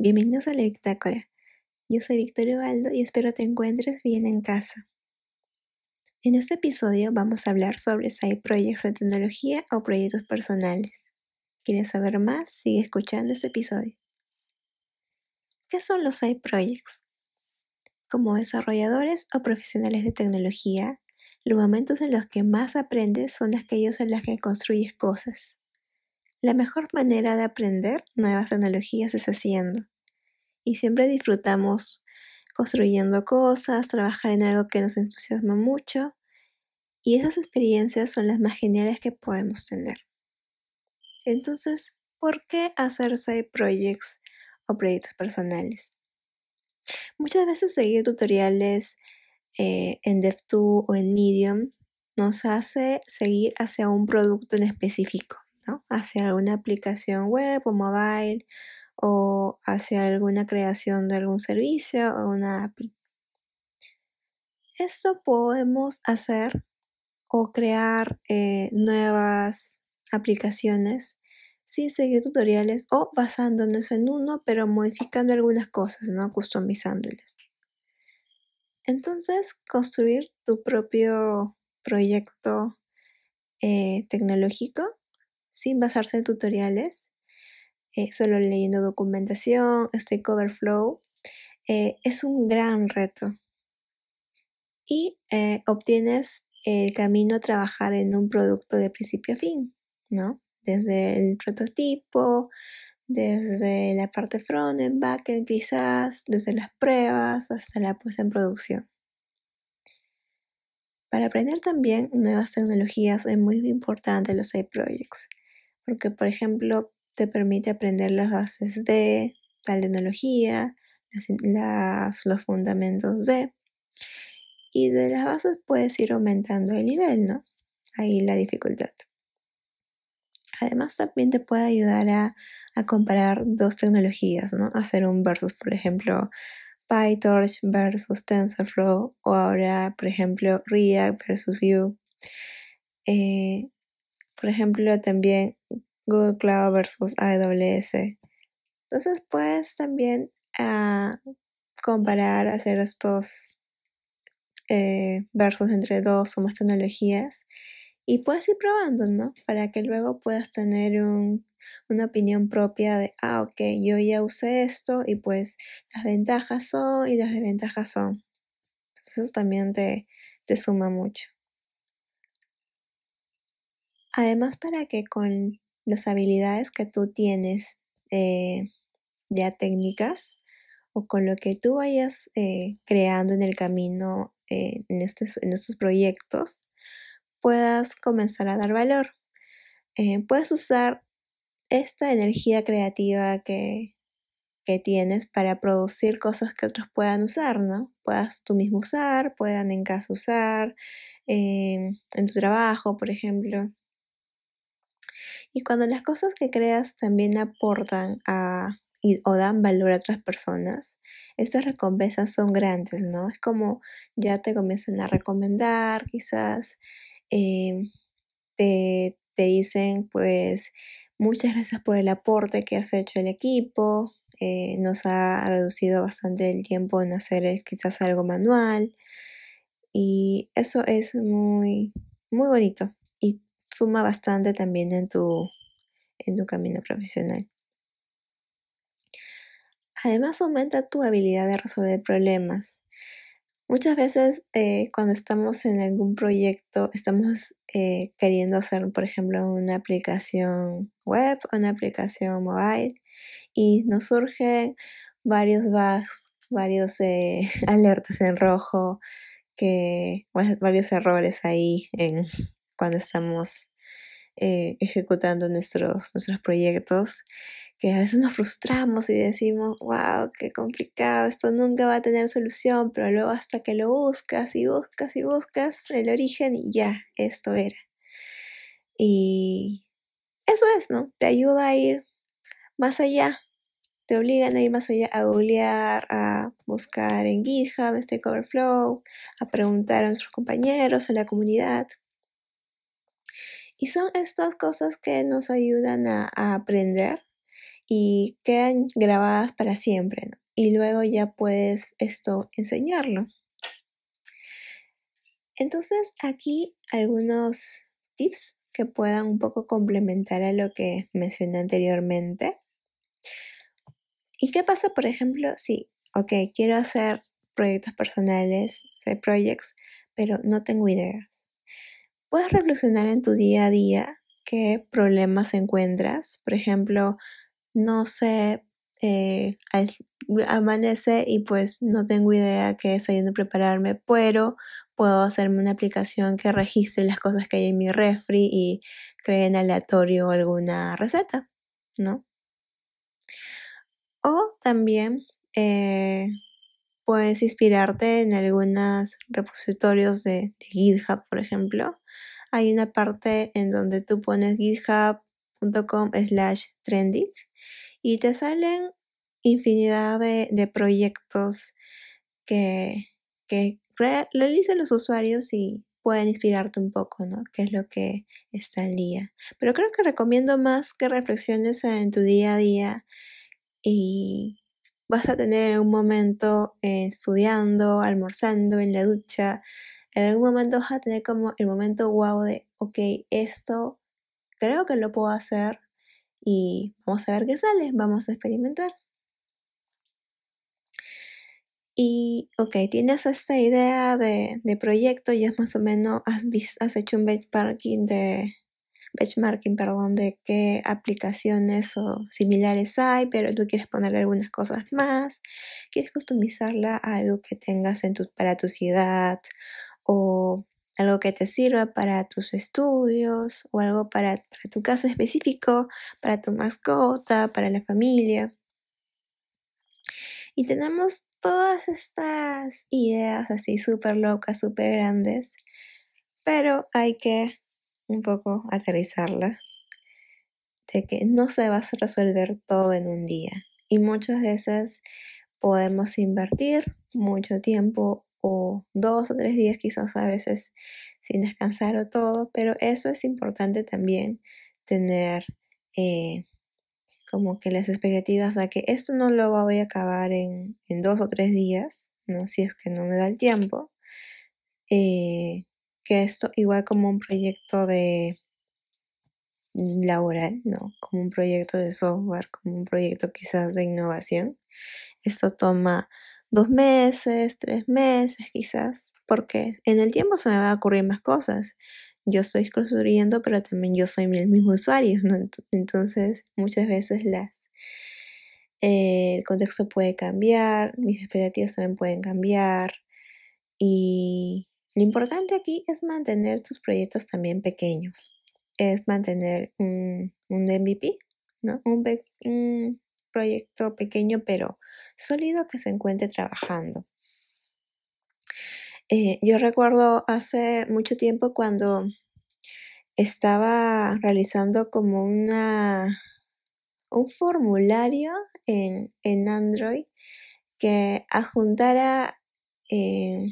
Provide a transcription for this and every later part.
Bienvenidos a la Bitácora. Yo soy Victoria Ubaldo y espero te encuentres bien en casa. En este episodio vamos a hablar sobre side projects de tecnología o proyectos personales. ¿Quieres saber más? Sigue escuchando este episodio. ¿Qué son los side projects? Como desarrolladores o profesionales de tecnología, los momentos en los que más aprendes son aquellos en los que construyes cosas la mejor manera de aprender nuevas tecnologías es haciendo. Y siempre disfrutamos construyendo cosas, trabajar en algo que nos entusiasma mucho. Y esas experiencias son las más geniales que podemos tener. Entonces, ¿por qué hacer side projects o proyectos personales? Muchas veces seguir tutoriales eh, en DevTools o en Medium nos hace seguir hacia un producto en específico hacia alguna aplicación web o mobile o hacia alguna creación de algún servicio o una API. Esto podemos hacer o crear eh, nuevas aplicaciones sin seguir tutoriales o basándonos en uno, pero modificando algunas cosas, ¿no? Customizándoles. Entonces, construir tu propio proyecto eh, tecnológico sin basarse en tutoriales, eh, solo leyendo documentación, Stack Overflow, eh, es un gran reto. Y eh, obtienes el camino a trabajar en un producto de principio a fin, ¿no? Desde el prototipo, desde la parte front, en backend quizás, desde las pruebas hasta la puesta en producción. Para aprender también nuevas tecnologías es muy importante los side projects porque por ejemplo te permite aprender las bases de tal tecnología, los fundamentos de, y de las bases puedes ir aumentando el nivel, ¿no? Ahí la dificultad. Además también te puede ayudar a, a comparar dos tecnologías, ¿no? Hacer un versus, por ejemplo, PyTorch versus TensorFlow o ahora, por ejemplo, React versus Vue. Eh, por ejemplo, también Google Cloud versus AWS. Entonces puedes también ah, comparar, hacer estos eh, versos entre dos o más tecnologías y puedes ir probando, ¿no? Para que luego puedas tener una opinión propia de, ah, ok, yo ya usé esto y pues las ventajas son y las desventajas son. Entonces eso también te, te suma mucho. Además, para que con las habilidades que tú tienes eh, ya técnicas o con lo que tú vayas eh, creando en el camino eh, en, estos, en estos proyectos, puedas comenzar a dar valor. puedes usar esta energía creativa que, que tienes para producir cosas que otros puedan usar, ¿no? Puedas tú mismo usar, puedan en casa usar, en tu trabajo, por ejemplo. Y cuando las cosas que creas también aportan a, o dan valor a otras personas, estas recompensas son grandes, ¿no? Es como ya te comienzan a recomendar, quizás em, te, dicen, pues, muchas gracias por el aporte que has hecho el equipo, eh, nos ha reducido bastante el tiempo en hacer quizás algo manual y eso es muy, muy bonito suma bastante también en tu, en tu camino profesional. Además aumenta tu habilidad de resolver problemas. Muchas veces eh, cuando estamos en algún proyecto estamos eh, queriendo hacer, por ejemplo, una aplicación web una aplicación mobile y nos surgen varios bugs, varios eh, alertas en rojo, que, varios errores ahí en, cuando estamos eh, ejecutando nuestros, nuestros proyectos, que a veces nos frustramos y decimos, wow, qué complicado, esto nunca va a tener solución, pero luego hasta que lo buscas y buscas y buscas el origen y ya, esto era. Y eso es, ¿no? Te ayuda a ir más allá, te obligan a ir más allá, a googlear, a buscar en GitHub, Stack Overflow, a preguntar a nuestros compañeros, a la comunidad. Y son estas cosas que nos ayudan a, aprender y quedan grabadas para siempre, Y luego ya puedes esto enseñarlo. Entonces aquí algunos tips que puedan un poco complementar a lo que mencioné anteriormente. ¿Y qué pasa, por ejemplo, si, ok, quiero hacer proyectos personales, projects, pero no tengo ideas? Puedes reflexionar en tu día a día qué problemas encuentras. Por ejemplo, no sé, eh, amanece y pues no tengo idea qué desayuno prepararme, pero puedo hacerme una aplicación que registre las cosas que hay en mi refri y cree en aleatorio alguna receta, ¿no? O también eh, puedes inspirarte en algunos repositorios de, de GitHub, por ejemplo. Hay una parte en donde tú pones github.com slash trendy y te salen infinidad de, proyectos que, que realizan los usuarios y pueden inspirarte un poco, ¿no? ¿Qué es lo que está al día? Pero creo que recomiendo más que reflexiones en tu día a día y vas a tener un momento eh, estudiando, almorzando, en la ducha. En algún momento vas a tener como el momento wow de, ok, esto creo que lo puedo hacer y vamos a ver qué sale, vamos a experimentar. Y, ok, tienes esta idea de, proyecto, y es más o menos, has, hecho un benchmarking de, benchmarking, perdón, de qué aplicaciones o similares hay, pero tú quieres ponerle algunas cosas más, quieres customizarla a algo que tengas para tu ciudad o algo que te sirva para tus estudios o algo para, tu caso específico, para tu mascota, para la familia. Y tenemos todas estas ideas así súper locas, súper grandes, pero hay que un poco aterrizarla de que no se va a resolver todo en un día. Y muchas veces podemos invertir mucho tiempo o dos o tres días quizás a veces sin descansar o todo, pero eso es importante también tener eh, como que las expectativas a que esto no lo voy a acabar en, dos o tres días, ¿no? Si es que no me da el tiempo. Eh, que esto igual como un proyecto de laboral, ¿no? Como un proyecto de software, como un proyecto quizás de innovación. Esto toma dos meses, tres meses quizás, porque en el tiempo se me va a ocurrir más cosas yo estoy construyendo, pero también yo soy el mismo usuario, ¿no? Entonces, muchas veces las, eh, el contexto puede cambiar, mis expectativas también pueden cambiar y lo importante aquí es mantener tus proyectos también pequeños, es mantener un, un MVP, ¿no? Un, un proyecto pequeño pero sólido que se encuentre trabajando. Eh, yo recuerdo hace mucho tiempo cuando estaba realizando como una, un formulario en, Android que adjuntara, eh,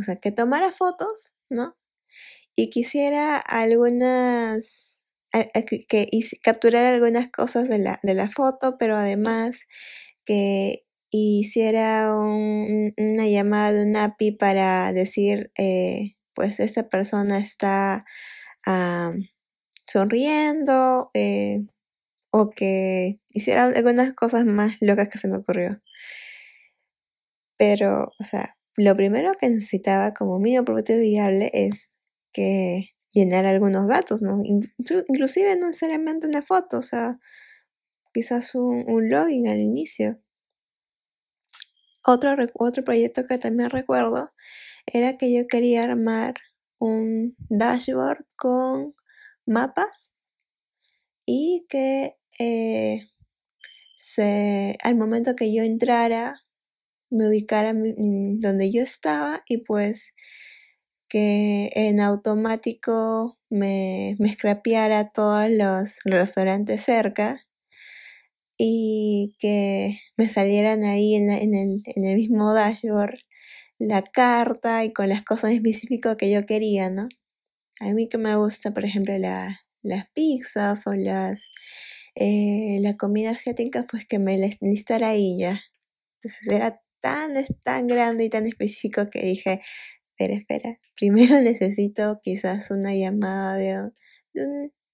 o sea, que tomara fotos, ¿no? Y quisiera algunas, que, capturara algunas cosas de la, de la foto, pero además que hiciera una llamada de un API para decir, eh, pues esa persona está sonriendo eh, o que hiciera algunas cosas más locas que se me ocurrió. Pero, o sea, lo primero que necesitaba como mío propio viable es que llenar algunos datos. Inclusive no necesariamente una foto, o sea, quizás un login al inicio. Otro, otro proyecto que también recuerdo era que yo quería armar un dashboard con mapas y que eh, al momento que yo entrara me ubicara donde yo estaba y pues que en automático me, me scrapeara todos los restaurantes cerca y que me salieran ahí en, el, en, el, mismo dashboard la carta y con las cosas específicas que yo quería, ¿no? A mí que me gusta, por ejemplo, las pizzas o las, eh, la comida asiática, pues que me listara ahí ya. Entonces era tan, tan grande y tan específico que dije, espera, espera, primero necesito quizás una llamada de,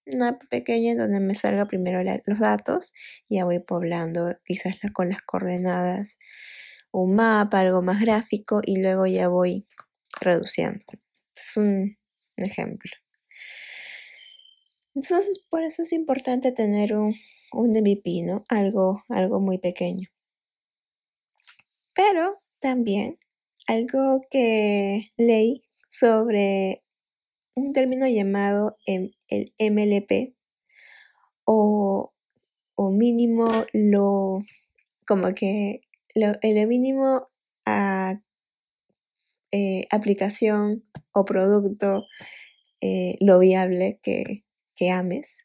una pequeña donde me salga primero los datos ya voy poblando quizás con las coordenadas un mapa, algo más gráfico y luego ya voy reduciendo. Es un ejemplo. Entonces, por eso es importante tener un, un MVP, ¿no? Algo, algo muy pequeño. Pero también algo que leí sobre un término llamado el MLP o, o mínimo lo como que lo, el mínimo a eh, aplicación o producto eh, lo viable que, que, ames.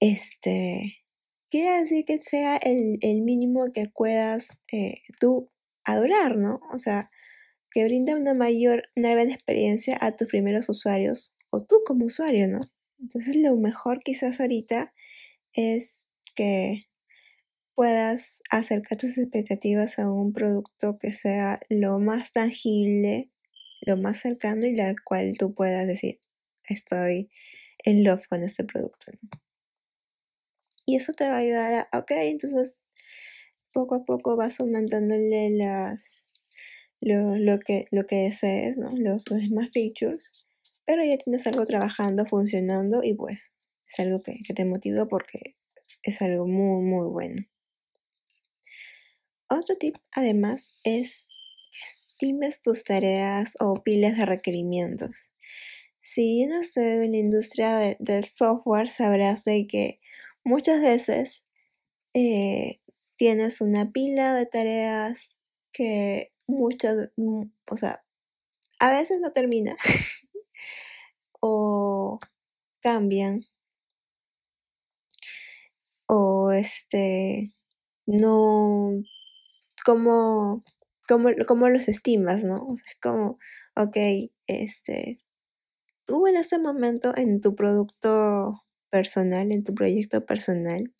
Este, quiere decir que sea el, el mínimo que puedas eh, tú adorar, ¿no? O sea, que brinda una mayor, una gran experiencia a tus primeros usuarios o tú como usuario, ¿no? Entonces lo mejor quizás ahorita es que puedas acercar tus expectativas a un producto que sea lo más tangible, lo más cercano y la cual tú puedas decir, estoy en love con este producto. Y eso te va a ayudar a, ok, entonces poco a poco vas aumentándole las, lo, que, lo que desees, ¿no? Los, demás features, pero ya tienes algo trabajando, funcionando y pues es algo que, que te motiva porque es algo muy, muy bueno. Otro tip además es estimes tus tareas o pilas de requerimientos. Si vienes en la industria del software, sabrás de que muchas veces eh, tienes una pila de tareas que muchas, mm, o sea, a veces no termina o cambian o este no como, como, los estimas, ¿no? O es como, ok, este, tú en este momento en tu producto personal, en tu proyecto personal,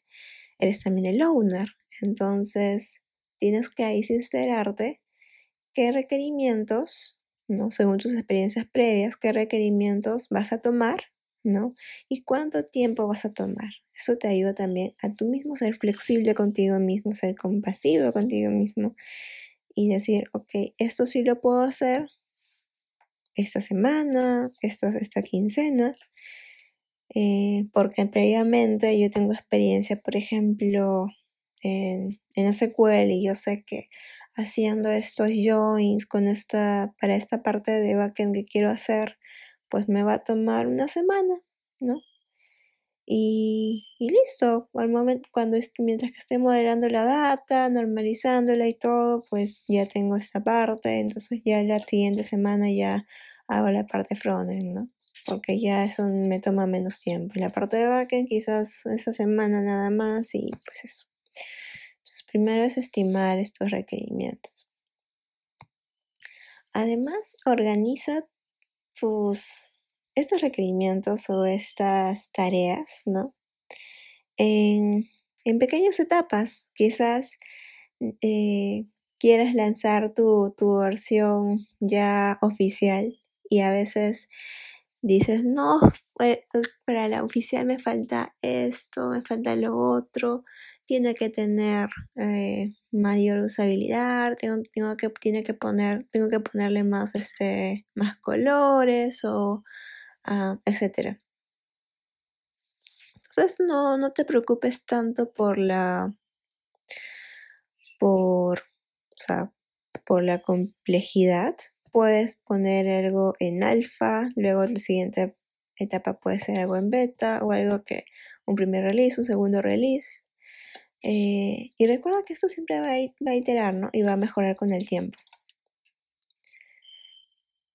eres también el owner. Entonces, tienes que ahí sincerarte qué requerimientos, ¿no? Según tus experiencias previas, qué requerimientos vas a tomar, ¿no? Y cuánto tiempo vas a tomar. Eso te ayuda también a tú mismo ser flexible contigo mismo, ser compasivo contigo mismo y decir, ok, esto sí lo puedo hacer esta semana, esto esta quincena, eh, porque previamente yo tengo experiencia, por ejemplo, en, en SQL y yo sé que haciendo estos joins con esta, para esta parte de backend que quiero hacer, pues me va a tomar una semana, ¿no? Y, listo, al momento, cuando mientras que estoy modelando la data, normalizándola y todo, pues ya tengo esta parte, entonces ya la siguiente semana ya hago la parte frontend, ¿no? Porque ya eso me toma menos tiempo. La parte de backend quizás esa semana nada más y pues eso. Primero es estimar estos requerimientos. Además, organiza tus estos requerimientos o estas tareas, ¿no? En, pequeñas etapas, quizás eh, quieras lanzar tu, tu versión ya oficial y a veces dices, no, para la oficial me falta esto, me falta lo otro, tiene que tener eh, mayor usabilidad, tengo, tengo, que, tiene que poner, tengo que ponerle más, este, más colores o Ah, etcétera. Entonces no, no te preocupes tanto por la por, por la complejidad. Puedes poner algo en alfa, luego la siguiente etapa puede ser algo en beta o algo que un primer release, un segundo release. Eh, y recuerda que esto siempre va a, va iterar. Y va a mejorar con el tiempo.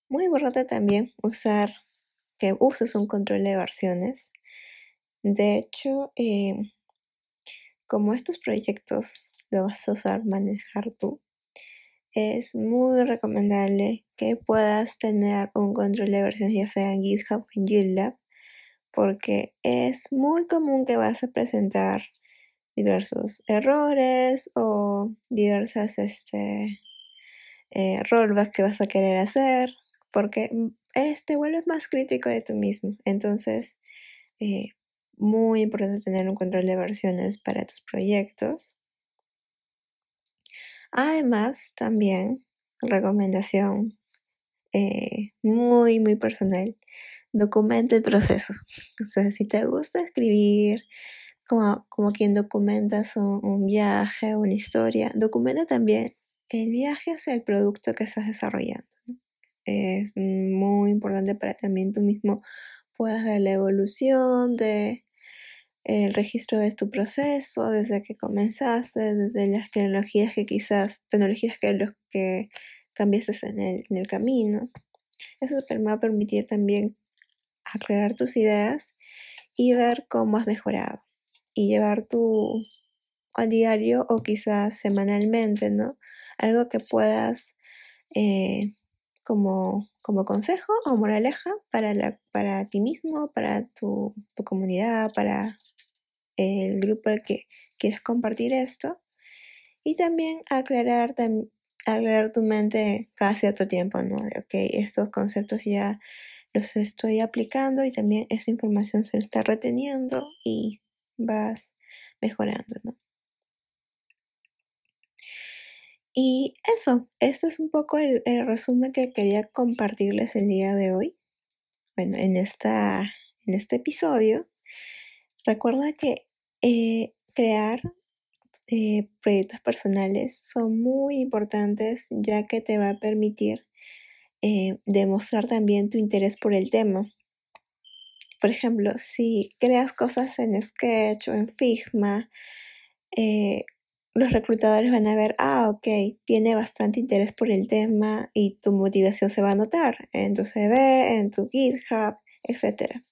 Muy importante también usar que uses un control de versiones. De hecho, eh, como estos proyectos lo vas a usar, manejar tú, es muy recomendable que puedas tener un control de versiones, ya sea en GitHub o en GitLab, porque es muy común que vas a presentar diversos errores o diversas este, eh, que vas a querer hacer, porque mm, te vuelves más crítico de tú mismo. Entonces, eh, muy importante tener un control de versiones para tus proyectos. Además, también, recomendación eh, muy, muy personal, documenta el proceso. O sea, si te gusta escribir, como, como quien documentas un, un viaje, una historia, documenta también el viaje hacia el producto que estás desarrollando. Es muy importante para también tú mismo puedas ver la evolución de el registro de tu proceso desde que comenzaste, desde las tecnologías que quizás, tecnologías que, los que cambiaste en el, en el camino. Eso te va a permitir también aclarar tus ideas y ver cómo has mejorado y llevar tu a diario o quizás semanalmente, ¿no? Algo que puedas eh, como, como consejo o moraleja para, la, para ti mismo, para tu, tu comunidad, para el grupo al que quieres compartir esto. Y también aclarar, aclarar tu mente cada cierto tiempo, ¿no? Ok, estos conceptos ya los estoy aplicando y también esta información se está reteniendo y vas mejorando, ¿no? Y eso, eso es un poco el, resumen que quería compartirles el día de hoy. Bueno, en, esta, en este episodio, recuerda que eh, crear eh, proyectos personales son muy importantes ya que te va a permitir eh, demostrar también tu interés por el tema. Por ejemplo, si creas cosas en Sketch o en Figma, los reclutadores van a ver, ah, ok, tiene bastante interés por el tema y tu motivación se va a notar en tu CV, en tu GitHub, etc.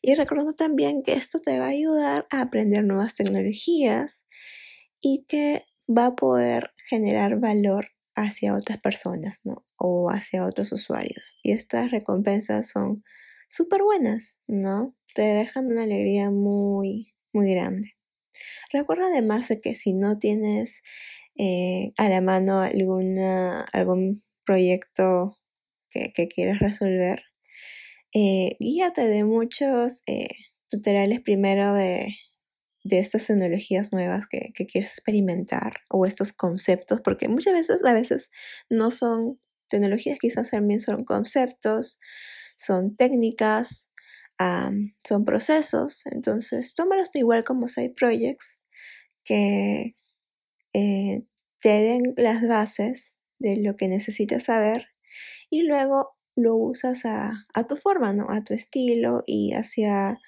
Y recuerdo también que esto te va a ayudar a aprender nuevas tecnologías y que va a poder generar valor hacia otras personas, ¿no? O hacia otros usuarios. Y estas recompensas son súper buenas, ¿no? Te dejan una alegría muy, muy grande. Recuerda además de que si no tienes eh, a la mano alguna, algún proyecto que, quieres resolver, eh, guíate de muchos eh, tutoriales primero de, estas tecnologías nuevas que, que, quieres experimentar o estos conceptos, porque muchas veces, a veces no son tecnologías, quizás también son conceptos, son técnicas, son procesos, entonces tómalos igual como side projects que eh, te den las bases de lo que necesitas saber y luego lo usas a, tu forma, ¿no? A tu estilo y hacia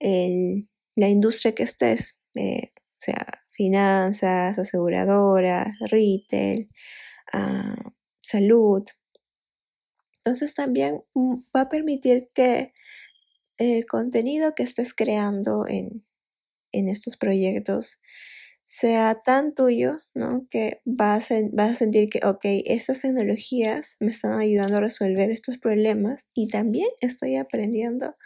la industria que estés, eh, sea finanzas, aseguradoras, retail, ah, salud. Entonces también mm, va a permitir que el contenido que estés creando en, estos proyectos sea tan tuyo, ¿no? Que vas a, vas a sentir que, ok, estas tecnologías me están ayudando a resolver estos problemas y también estoy aprendiendo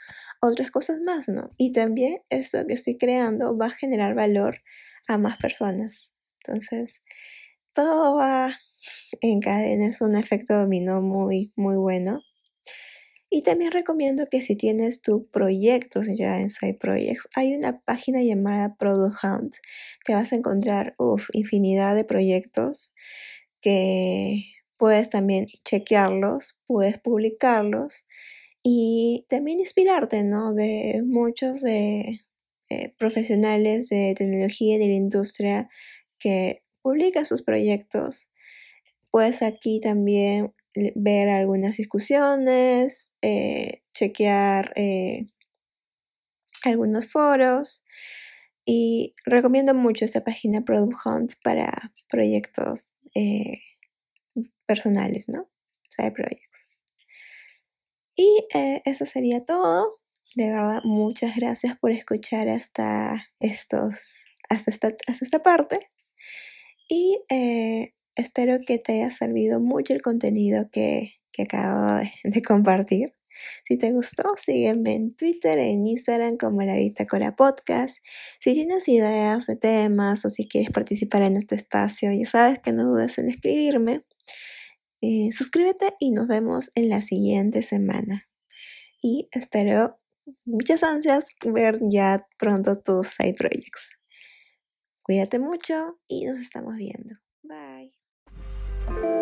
otras cosas más, ¿no? Y también esto que estoy creando va a generar valor a más personas. Entonces, todo va en cadena, es un efecto dominó muy, muy bueno. Y también recomiendo que si tienes tus proyectos ya en Side Projects, hay una página llamada Product Hunt que vas a encontrar infinidad de proyectos que puedes también chequearlos, puedes publicarlos y también inspirarte, ¿no? De muchos de, eh, profesionales de tecnología y de la industria que publican sus proyectos. Puedes aquí también ver algunas discusiones, eh, chequear eh, algunos foros y recomiendo mucho esta página Product Hunt para proyectos eh, personales, ¿no? Side projects. Y eso sería todo. De verdad, muchas gracias por escuchar hasta estos, hasta esta, hasta esta parte. Y Espero que te haya servido mucho el contenido que, acabo de, compartir. Si te gustó, sígueme en Twitter, en Instagram como la Bitácora Podcast. Si tienes ideas de temas o si quieres participar en este espacio, ya sabes que no dudes en escribirme. Eh, suscríbete y nos vemos en la siguiente semana. Y espero muchas ansias ver ya pronto tus side projects. Cuídate mucho y nos estamos viendo. Bye. Thank you.